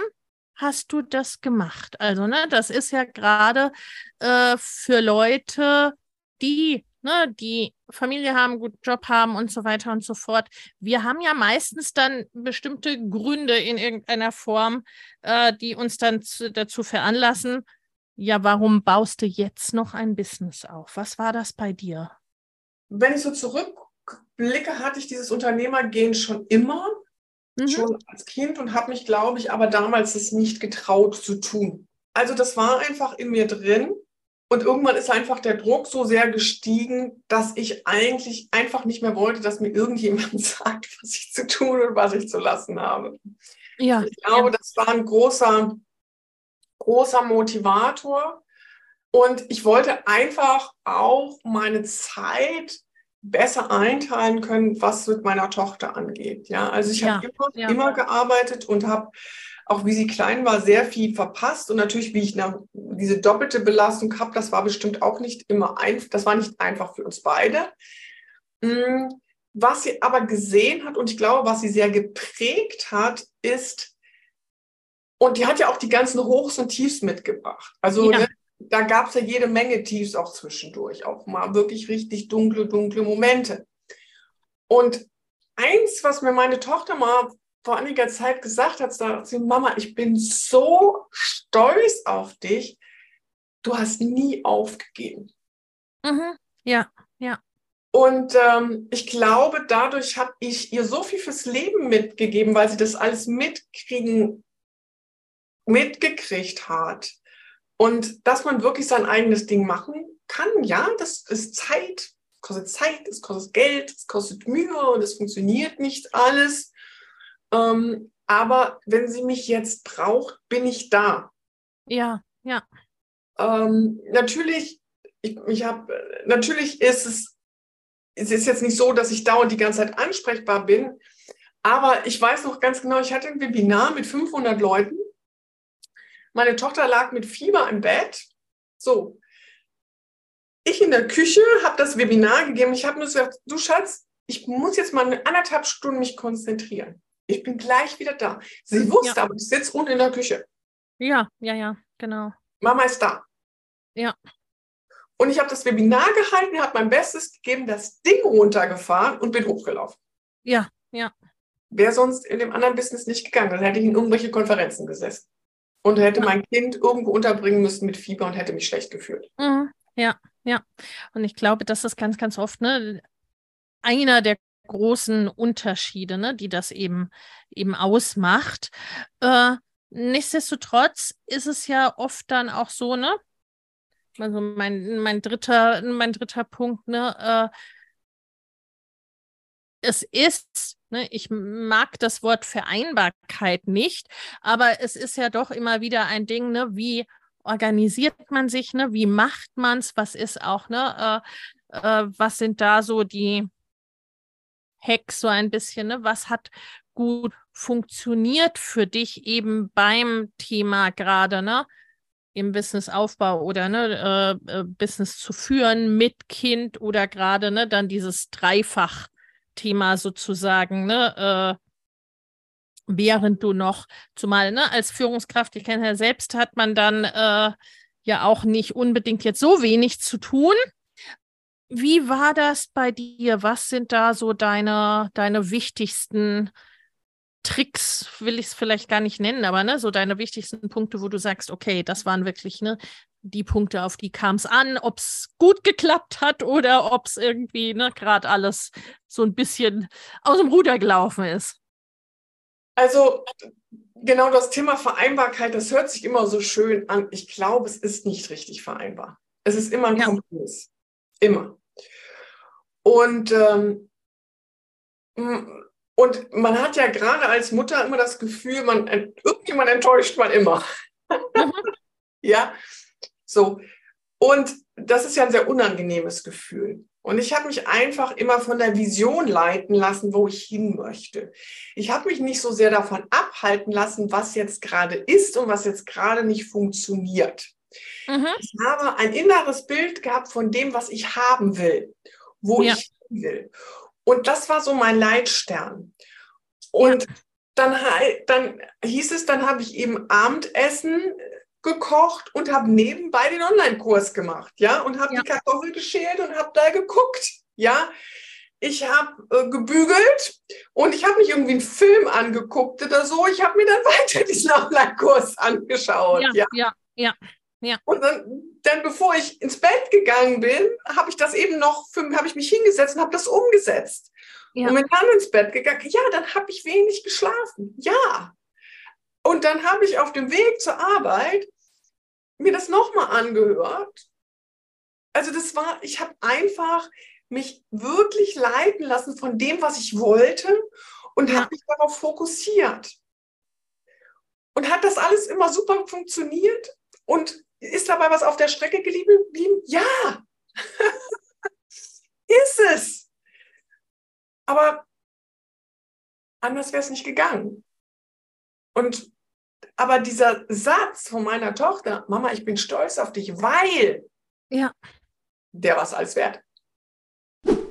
hast du das gemacht? Also, ne, das ist ja gerade äh, für Leute, die, ne, die Familie haben, guten Job haben und so weiter und so fort. Wir haben ja meistens dann bestimmte Gründe in irgendeiner Form, äh, die uns dann zu, dazu veranlassen, ja, warum baust du jetzt noch ein Business auf? Was war das bei dir? Wenn ich so zurückblicke, hatte ich dieses Unternehmergehen schon immer mhm. schon als Kind und habe mich, glaube ich, aber damals es nicht getraut zu tun. Also das war einfach in mir drin und irgendwann ist einfach der Druck so sehr gestiegen, dass ich eigentlich einfach nicht mehr wollte, dass mir irgendjemand [laughs] sagt, was ich zu tun und was ich zu lassen habe. Ja, ich glaube, ja. das war ein großer, großer Motivator. Und ich wollte einfach auch meine Zeit besser einteilen können, was mit meiner Tochter angeht. Ja, also ich ja, habe immer, ja. immer gearbeitet und habe auch wie sie klein war, sehr viel verpasst. Und natürlich, wie ich nach, diese doppelte Belastung habe, das war bestimmt auch nicht immer einfach, das war nicht einfach für uns beide. Mm, was sie aber gesehen hat und ich glaube, was sie sehr geprägt hat, ist, und die hat ja auch die ganzen Hochs und Tiefs mitgebracht. Also ja. ne, da gab es ja jede Menge Tiefs auch zwischendurch, auch mal wirklich richtig dunkle, dunkle Momente. Und eins, was mir meine Tochter mal vor einiger Zeit gesagt hat, sagt sie, Mama, ich bin so stolz auf dich. Du hast nie aufgegeben. Mhm. Ja, ja. Und ähm, ich glaube, dadurch habe ich ihr so viel fürs Leben mitgegeben, weil sie das alles mitkriegen, mitgekriegt hat. Und dass man wirklich sein eigenes Ding machen kann, ja, das ist Zeit, kostet Zeit, es kostet Geld, es kostet Mühe und es funktioniert nicht alles. Ähm, aber wenn sie mich jetzt braucht, bin ich da. Ja, ja. Ähm, natürlich, ich, ich habe, natürlich ist es, es ist jetzt nicht so, dass ich dauernd die ganze Zeit ansprechbar bin, aber ich weiß noch ganz genau, ich hatte ein Webinar mit 500 Leuten meine Tochter lag mit Fieber im Bett. So. Ich in der Küche habe das Webinar gegeben. Ich habe nur gesagt, du Schatz, ich muss jetzt mal eine anderthalb Stunden mich konzentrieren. Ich bin gleich wieder da. Sie wusste ja. aber, ich sitze unten in der Küche. Ja, ja, ja, genau. Mama ist da. Ja. Und ich habe das Webinar gehalten, habe mein Bestes gegeben, das Ding runtergefahren und bin hochgelaufen. Ja, ja. Wäre sonst in dem anderen Business nicht gegangen, dann hätte ich in irgendwelche Konferenzen gesessen und hätte mein Kind irgendwo unterbringen müssen mit Fieber und hätte mich schlecht gefühlt. Mhm. Ja, ja. Und ich glaube, das ist ganz, ganz oft ne, einer der großen Unterschiede, ne, die das eben, eben ausmacht. Äh, nichtsdestotrotz ist es ja oft dann auch so, ne? Also mein, mein dritter, mein dritter Punkt, ne, äh, es ist, ne, ich mag das Wort Vereinbarkeit nicht, aber es ist ja doch immer wieder ein Ding, ne, wie organisiert man sich, ne, wie macht man es, was ist auch, ne, äh, äh, was sind da so die, Hack so ein bisschen, ne? Was hat gut funktioniert für dich eben beim Thema gerade, ne? Im Businessaufbau oder ne, äh, äh, Business zu führen mit Kind oder gerade ne, dann dieses Dreifach-Thema sozusagen, ne, äh, während du noch, zumal ne, als Führungskraft, ich kenne ja selbst, hat man dann äh, ja auch nicht unbedingt jetzt so wenig zu tun. Wie war das bei dir? Was sind da so deine, deine wichtigsten Tricks, will ich es vielleicht gar nicht nennen, aber ne, so deine wichtigsten Punkte, wo du sagst, okay, das waren wirklich ne, die Punkte, auf die kam es an, ob es gut geklappt hat oder ob es irgendwie ne, gerade alles so ein bisschen aus dem Ruder gelaufen ist. Also genau das Thema Vereinbarkeit, das hört sich immer so schön an. Ich glaube, es ist nicht richtig vereinbar. Es ist immer ein ja. Kompromiss. Immer. Und, ähm, und man hat ja gerade als Mutter immer das Gefühl, man, irgendjemand enttäuscht man immer. Mhm. [laughs] ja, so. Und das ist ja ein sehr unangenehmes Gefühl. Und ich habe mich einfach immer von der Vision leiten lassen, wo ich hin möchte. Ich habe mich nicht so sehr davon abhalten lassen, was jetzt gerade ist und was jetzt gerade nicht funktioniert. Mhm. Ich habe ein inneres Bild gehabt von dem, was ich haben will, wo ja. ich will. Und das war so mein Leitstern. Und ja. dann, dann hieß es, dann habe ich eben Abendessen gekocht und habe nebenbei den Online-Kurs gemacht, ja, und habe ja. die Kartoffel geschält und habe da geguckt, ja. Ich habe äh, gebügelt und ich habe nicht irgendwie einen Film angeguckt oder so. Ich habe mir dann [laughs] weiter diesen Online-Kurs angeschaut. Ja, ja, ja, ja. Und dann, dann, bevor ich ins Bett gegangen bin, habe ich das eben noch, habe ich mich hingesetzt und habe das umgesetzt. Ja. Und bin dann ins Bett gegangen. Ja, dann habe ich wenig geschlafen. Ja, und dann habe ich auf dem Weg zur Arbeit mir das nochmal angehört. Also das war, ich habe einfach mich wirklich leiten lassen von dem, was ich wollte und ja. habe mich darauf fokussiert. Und hat das alles immer super funktioniert? Und ist dabei was auf der Strecke geblieben? Ja, [laughs] ist es. Aber anders wäre es nicht gegangen. Und aber dieser Satz von meiner Tochter, Mama, ich bin stolz auf dich, weil ja. der was als wert.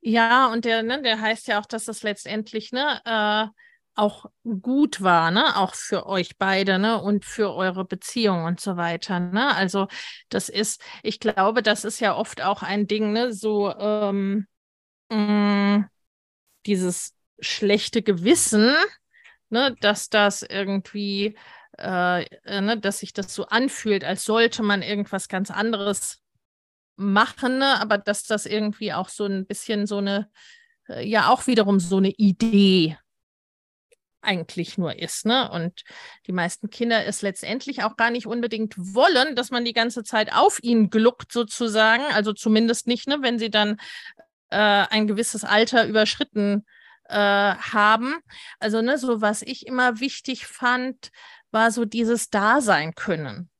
Ja, und der, ne, der heißt ja auch, dass das letztendlich ne, äh, auch gut war, ne, auch für euch beide, ne, und für eure Beziehung und so weiter, ne. Also das ist, ich glaube, das ist ja oft auch ein Ding, ne, so ähm, mh, mm, dieses schlechte Gewissen, ne, dass das irgendwie, äh, äh, ne, dass sich das so anfühlt, als sollte man irgendwas ganz anderes machen, ne, aber dass das irgendwie auch so ein bisschen so eine, äh, ja auch wiederum so eine Idee eigentlich nur ist, ne? Und die meisten Kinder es letztendlich auch gar nicht unbedingt wollen, dass man die ganze Zeit auf ihnen gluckt sozusagen, also zumindest nicht, ne, wenn sie dann äh, ein gewisses Alter überschritten äh, haben. Also, ne, so was ich immer wichtig fand, war so dieses Dasein können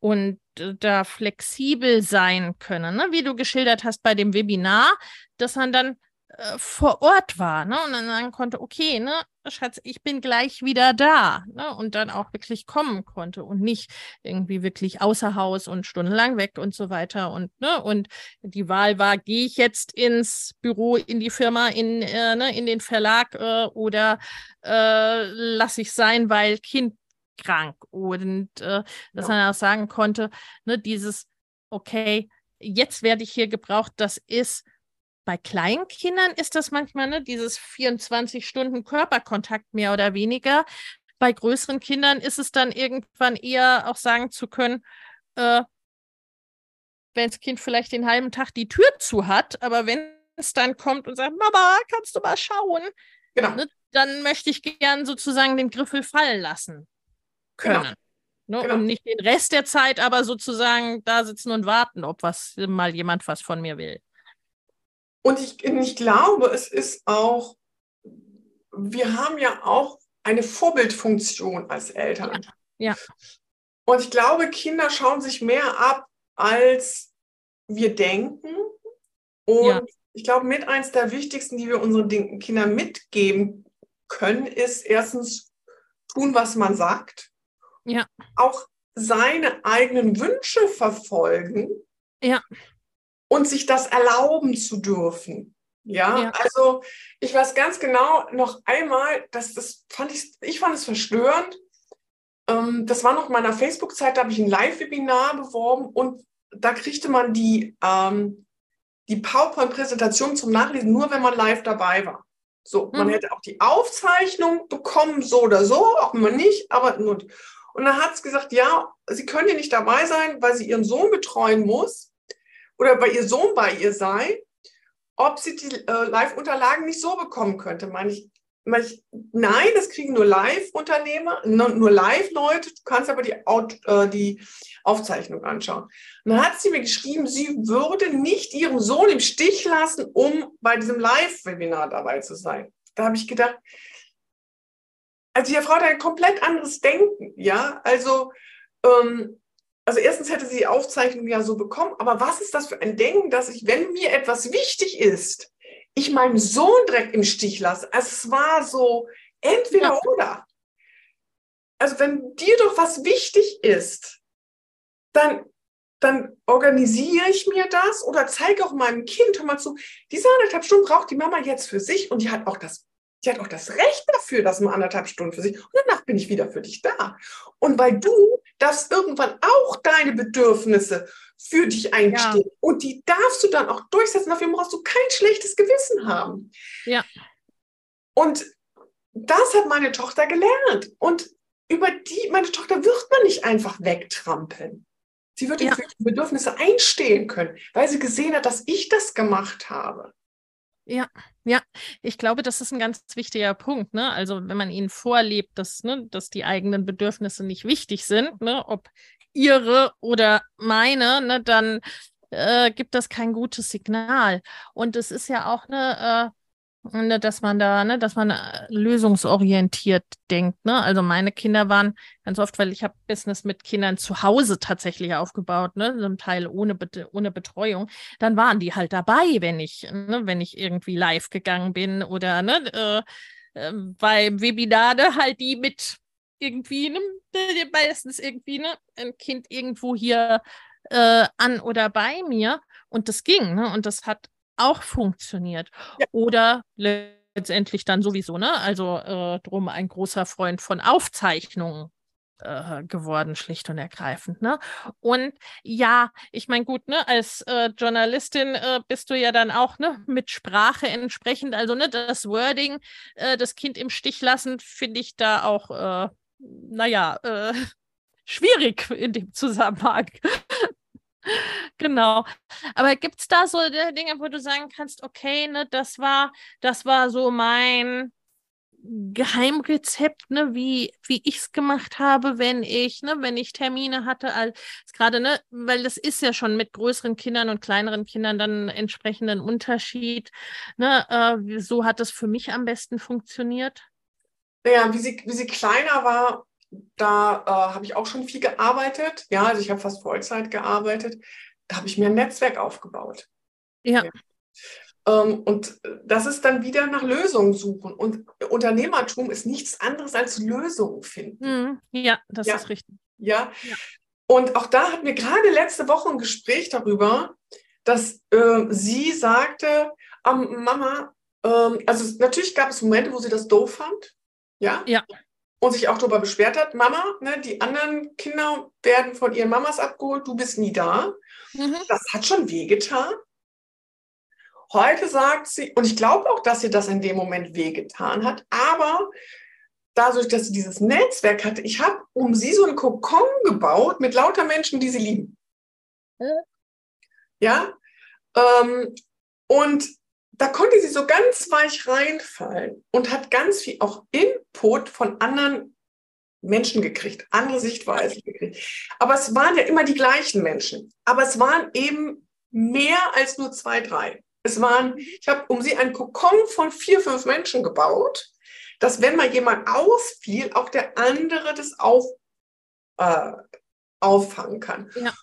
und da flexibel sein können, ne? wie du geschildert hast bei dem Webinar, dass man dann äh, vor Ort war, ne? Und dann sagen konnte, okay, ne, Schatz, ich bin gleich wieder da, ne? Und dann auch wirklich kommen konnte und nicht irgendwie wirklich außer Haus und stundenlang weg und so weiter. Und, ne, und die Wahl war, gehe ich jetzt ins Büro, in die Firma, in, äh, ne, in den Verlag äh, oder äh, lasse ich sein, weil Kind krank. Und äh, dass ja. man auch sagen konnte, ne, dieses, okay, jetzt werde ich hier gebraucht, das ist bei kleinen Kindern ist das manchmal ne, dieses 24 Stunden Körperkontakt mehr oder weniger. Bei größeren Kindern ist es dann irgendwann eher auch sagen zu können, äh, wenn das Kind vielleicht den halben Tag die Tür zu hat, aber wenn es dann kommt und sagt, Mama, kannst du mal schauen? Genau. Ne, dann möchte ich gern sozusagen den Griffel fallen lassen können. Genau. Ne? Genau. Und nicht den Rest der Zeit aber sozusagen da sitzen und warten, ob was mal jemand was von mir will. Und ich, ich glaube, es ist auch, wir haben ja auch eine Vorbildfunktion als Eltern. Ja. ja. Und ich glaube, Kinder schauen sich mehr ab, als wir denken. Und ja. ich glaube, mit eins der wichtigsten, die wir unseren Kindern mitgeben können, ist erstens tun, was man sagt. Ja. Auch seine eigenen Wünsche verfolgen. Ja und sich das erlauben zu dürfen. Ja, ja, also ich weiß ganz genau noch einmal, dass das fand ich, ich fand es verstörend. Ähm, das war noch in meiner Facebook-Zeit, da habe ich ein Live-Webinar beworben und da kriegte man die, ähm, die PowerPoint-Präsentation zum Nachlesen nur, wenn man live dabei war. So, mhm. man hätte auch die Aufzeichnung bekommen, so oder so, auch wenn man nicht, aber nur. Und dann hat es gesagt, ja, sie können ja nicht dabei sein, weil sie ihren Sohn betreuen muss oder bei ihr Sohn bei ihr sei, ob sie die äh, Live-Unterlagen nicht so bekommen könnte. Meine ich, meine ich, nein, das kriegen nur Live-Unternehmer, nur, nur Live-Leute. Du kannst aber die, äh, die Aufzeichnung anschauen. Und dann hat sie mir geschrieben, sie würde nicht ihren Sohn im Stich lassen, um bei diesem Live-Webinar dabei zu sein. Da habe ich gedacht, also die Frau hat ein komplett anderes Denken, ja. Also ähm, also erstens hätte sie die Aufzeichnung ja so bekommen, aber was ist das für ein Denken, dass ich, wenn mir etwas wichtig ist, ich meinen Sohn direkt im Stich lasse? Also es war so entweder ja. oder. Also wenn dir doch was wichtig ist, dann, dann organisiere ich mir das oder zeige auch meinem Kind, hör mal zu, diese anderthalb Stunden braucht die Mama jetzt für sich und die hat auch das die hat auch das Recht dafür, dass man anderthalb Stunden für sich und danach bin ich wieder für dich da. Und weil du darfst irgendwann auch deine Bedürfnisse für dich einstehen ja. und die darfst du dann auch durchsetzen. Dafür brauchst du kein schlechtes Gewissen haben. Ja. Und das hat meine Tochter gelernt. Und über die, meine Tochter wird man nicht einfach wegtrampeln. Sie wird ja. für die Bedürfnisse einstehen können, weil sie gesehen hat, dass ich das gemacht habe. Ja, ja, ich glaube, das ist ein ganz wichtiger Punkt. Ne? Also wenn man ihnen vorlebt, dass, ne, dass die eigenen Bedürfnisse nicht wichtig sind, ne, ob ihre oder meine, ne, dann äh, gibt das kein gutes Signal. Und es ist ja auch eine, äh, Ne, dass man da, ne, dass man äh, lösungsorientiert denkt. Ne? Also meine Kinder waren ganz oft, weil ich habe Business mit Kindern zu Hause tatsächlich aufgebaut, ne, zum Teil ohne, ohne Betreuung. Dann waren die halt dabei, wenn ich, ne, wenn ich irgendwie live gegangen bin oder ne, äh, äh, beim Webinar halt die mit irgendwie, ne, meistens irgendwie, ne, ein Kind irgendwo hier äh, an oder bei mir. Und das ging, ne? Und das hat auch funktioniert. Ja. Oder letztendlich dann sowieso, ne? Also äh, drum ein großer Freund von Aufzeichnungen äh, geworden, schlicht und ergreifend. Ne? Und ja, ich meine, gut, ne, als äh, Journalistin äh, bist du ja dann auch ne, mit Sprache entsprechend, also ne, das Wording, äh, das Kind im Stich lassen, finde ich da auch, äh, naja, äh, [laughs] schwierig in dem Zusammenhang. [laughs] Genau. Aber gibt es da so Dinge, wo du sagen kannst, okay, ne, das war, das war so mein Geheimrezept, ne, wie, wie ich es gemacht habe, wenn ich, ne, wenn ich Termine hatte, als gerade, ne, weil das ist ja schon mit größeren Kindern und kleineren Kindern dann entsprechenden Unterschied. Ne, äh, so hat es für mich am besten funktioniert. Ja, wie sie, wie sie kleiner war, da äh, habe ich auch schon viel gearbeitet. Ja, also ich habe fast Vollzeit gearbeitet. Da habe ich mir ein Netzwerk aufgebaut. Ja. ja. Ähm, und das ist dann wieder nach Lösungen suchen. Und Unternehmertum ist nichts anderes als Lösungen finden. Mhm. Ja, das ja. ist richtig. Ja. ja. Und auch da hatten wir gerade letzte Woche ein Gespräch darüber, dass äh, sie sagte, ähm, Mama, ähm, also natürlich gab es Momente, wo sie das doof fand. Ja. Ja. Und sich auch darüber beschwert hat, Mama, ne, die anderen Kinder werden von ihren Mamas abgeholt, du bist nie da. Mhm. Das hat schon wehgetan. Heute sagt sie, und ich glaube auch, dass sie das in dem Moment wehgetan hat, aber dadurch, dass sie dieses Netzwerk hatte, ich habe um sie so einen Kokon gebaut mit lauter Menschen, die sie lieben. Ja, ähm, und da konnte sie so ganz weich reinfallen und hat ganz viel auch Input von anderen Menschen gekriegt, andere Sichtweisen gekriegt. Aber es waren ja immer die gleichen Menschen. Aber es waren eben mehr als nur zwei, drei. Es waren, ich habe um sie einen Kokon von vier, fünf Menschen gebaut, dass wenn mal jemand ausfiel, auch der andere das auf, äh, auffangen kann. Ja.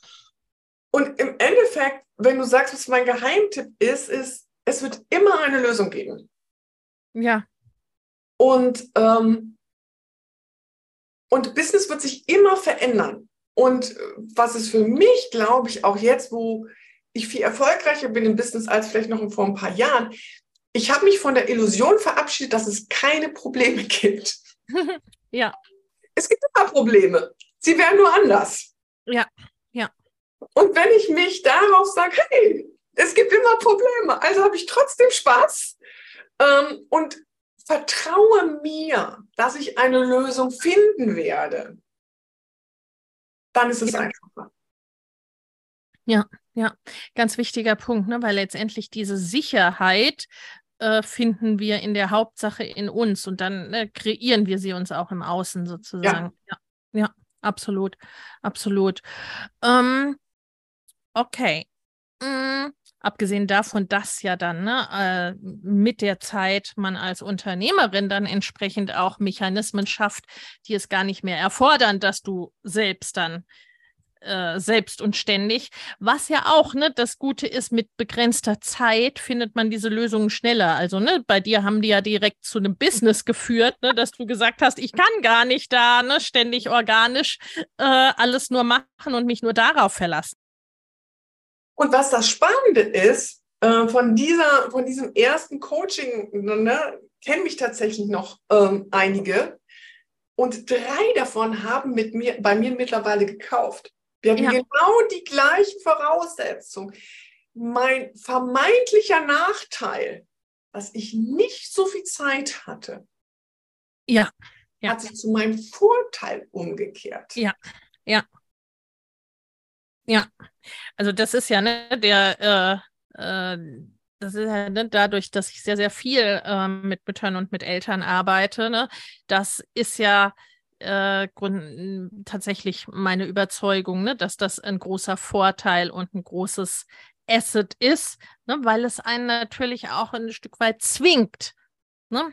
Und im Endeffekt, wenn du sagst, was mein Geheimtipp ist, ist, es wird immer eine Lösung geben. Ja. Und, ähm, und Business wird sich immer verändern. Und äh, was es für mich, glaube ich, auch jetzt, wo ich viel erfolgreicher bin im Business als vielleicht noch vor ein paar Jahren. Ich habe mich von der Illusion verabschiedet, dass es keine Probleme gibt. [laughs] ja. Es gibt immer Probleme. Sie werden nur anders. Ja, ja. Und wenn ich mich darauf sage, hey, es gibt immer Probleme, also habe ich trotzdem Spaß ähm, und vertraue mir, dass ich eine Lösung finden werde, dann ist es ja. einfacher. Ja, ja, ganz wichtiger Punkt, ne? weil letztendlich diese Sicherheit äh, finden wir in der Hauptsache in uns und dann ne, kreieren wir sie uns auch im Außen sozusagen. Ja, ja, ja absolut, absolut. Ähm, okay. Mhm. Abgesehen davon, dass ja dann ne, äh, mit der Zeit man als Unternehmerin dann entsprechend auch Mechanismen schafft, die es gar nicht mehr erfordern, dass du selbst dann äh, selbst und ständig. Was ja auch ne, das Gute ist, mit begrenzter Zeit findet man diese Lösungen schneller. Also ne, bei dir haben die ja direkt zu einem Business geführt, ne, dass du gesagt hast, ich kann gar nicht da ne, ständig organisch äh, alles nur machen und mich nur darauf verlassen. Und was das Spannende ist, äh, von, dieser, von diesem ersten Coaching, ne, kennen mich tatsächlich noch ähm, einige. Und drei davon haben mit mir, bei mir mittlerweile gekauft. Wir hatten ja. genau die gleichen Voraussetzungen. Mein vermeintlicher Nachteil, dass ich nicht so viel Zeit hatte, ja. ja. hat sich zu meinem Vorteil umgekehrt. Ja, ja. Ja, also das ist ja ne, der, äh, äh, das ist ja ne, dadurch, dass ich sehr, sehr viel äh, mit Müttern und mit Eltern arbeite, ne, das ist ja äh, Grund, tatsächlich meine Überzeugung, ne, dass das ein großer Vorteil und ein großes Asset ist, ne, weil es einen natürlich auch ein Stück weit zwingt, ne,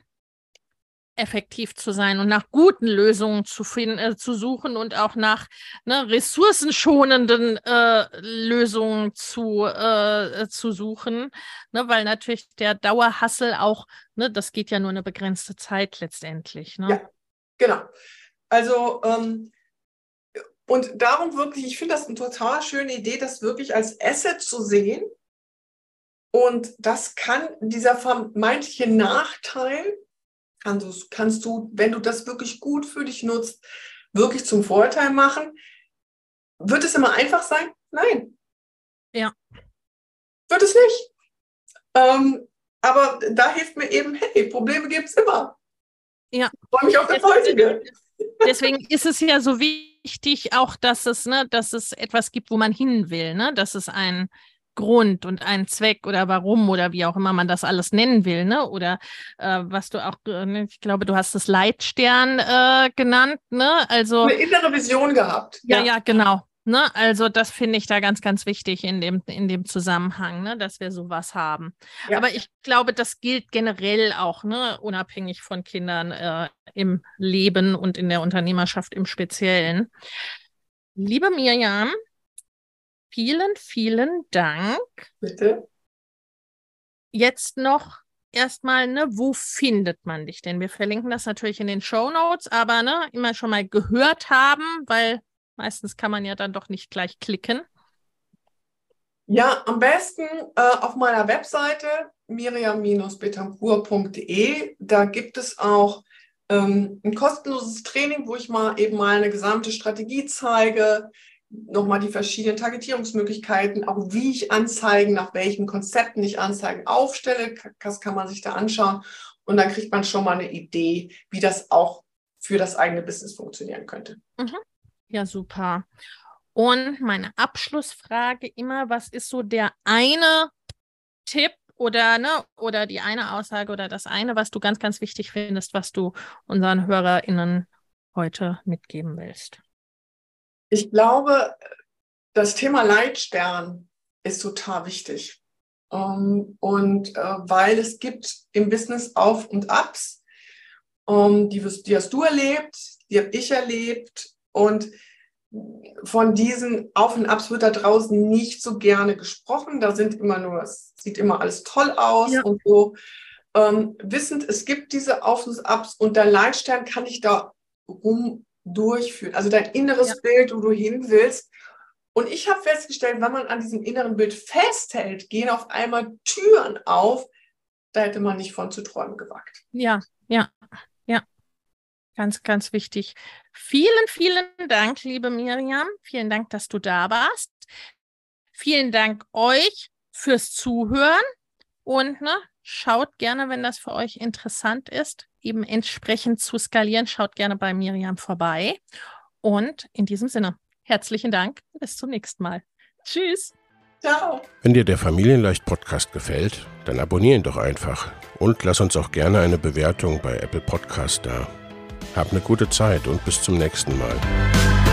effektiv zu sein und nach guten Lösungen zu finden, äh, zu suchen und auch nach ne, ressourcenschonenden äh, Lösungen zu, äh, zu suchen, ne, weil natürlich der Dauerhassel auch, ne, das geht ja nur eine begrenzte Zeit letztendlich. Ne? Ja, genau. Also, ähm, und darum wirklich, ich finde das eine total schöne Idee, das wirklich als Asset zu sehen. Und das kann dieser vermeintliche Nachteil, kannst du, kannst du, wenn du das wirklich gut für dich nutzt, wirklich zum Vorteil machen. Wird es immer einfach sein? Nein. Ja. Wird es nicht. Ähm, aber da hilft mir eben, hey, Probleme gibt es immer. Ja. Ich freue mich auf das heutige. Deswegen ist es ja so wichtig auch, dass es, ne, dass es etwas gibt, wo man hin will, ne? dass es einen Grund und einen Zweck oder warum oder wie auch immer man das alles nennen will, ne? Oder äh, was du auch, äh, ne, ich glaube, du hast es Leitstern äh, genannt, ne? Also eine innere Vision gehabt. Ja, ja, ja genau. Ne? Also das finde ich da ganz, ganz wichtig in dem, in dem Zusammenhang, ne? dass wir sowas haben. Ja. Aber ich glaube, das gilt generell auch, ne? unabhängig von Kindern äh, im Leben und in der Unternehmerschaft im Speziellen. Liebe Mirjam, vielen, vielen Dank. Bitte. jetzt noch erstmal, ne, wo findet man dich denn? Wir verlinken das natürlich in den Show Notes, aber ne, immer schon mal gehört haben, weil meistens kann man ja dann doch nicht gleich klicken. Ja, am besten äh, auf meiner Webseite miriam-betancourt.de. Da gibt es auch ähm, ein kostenloses Training, wo ich mal eben mal eine gesamte Strategie zeige, nochmal die verschiedenen Targetierungsmöglichkeiten, auch wie ich Anzeigen, nach welchen Konzepten ich Anzeigen aufstelle. Das kann man sich da anschauen. Und dann kriegt man schon mal eine Idee, wie das auch für das eigene Business funktionieren könnte. Mhm. Ja, super. Und meine Abschlussfrage immer, was ist so der eine Tipp oder, ne, oder die eine Aussage oder das eine, was du ganz, ganz wichtig findest, was du unseren HörerInnen heute mitgeben willst? Ich glaube, das Thema Leitstern ist total wichtig. Um, ähm, und uh, weil es gibt im Business Auf und Abs, um, ähm, die, die hast du erlebt, die habe ich erlebt. Und von diesen Auf und Abs wird da draußen nicht so gerne gesprochen. Da sind immer nur, es sieht immer alles toll aus ja. und so. Ähm, wissend, es gibt diese Auf und Abs und der Leitstern kann dich da rum durchführen. Also dein inneres ja. Bild, wo du hin willst. Und ich habe festgestellt, wenn man an diesem inneren Bild festhält, gehen auf einmal Türen auf. Da hätte man nicht von zu träumen gewagt. Ja, ja, ja. Ganz, ganz wichtig. Vielen, vielen Dank, liebe Miriam. Vielen Dank, dass du da warst. Vielen Dank euch fürs Zuhören und ne, schaut gerne, wenn das für euch interessant ist, eben entsprechend zu skalieren. Schaut gerne bei Miriam vorbei. Und in diesem Sinne, herzlichen Dank. Bis zum nächsten Mal. Tschüss. Ciao. Wenn dir der Familienleicht Podcast gefällt, dann abonniere ihn doch einfach und lass uns auch gerne eine Bewertung bei Apple Podcast da. Hab eine gute Zeit und bis zum nächsten Mal.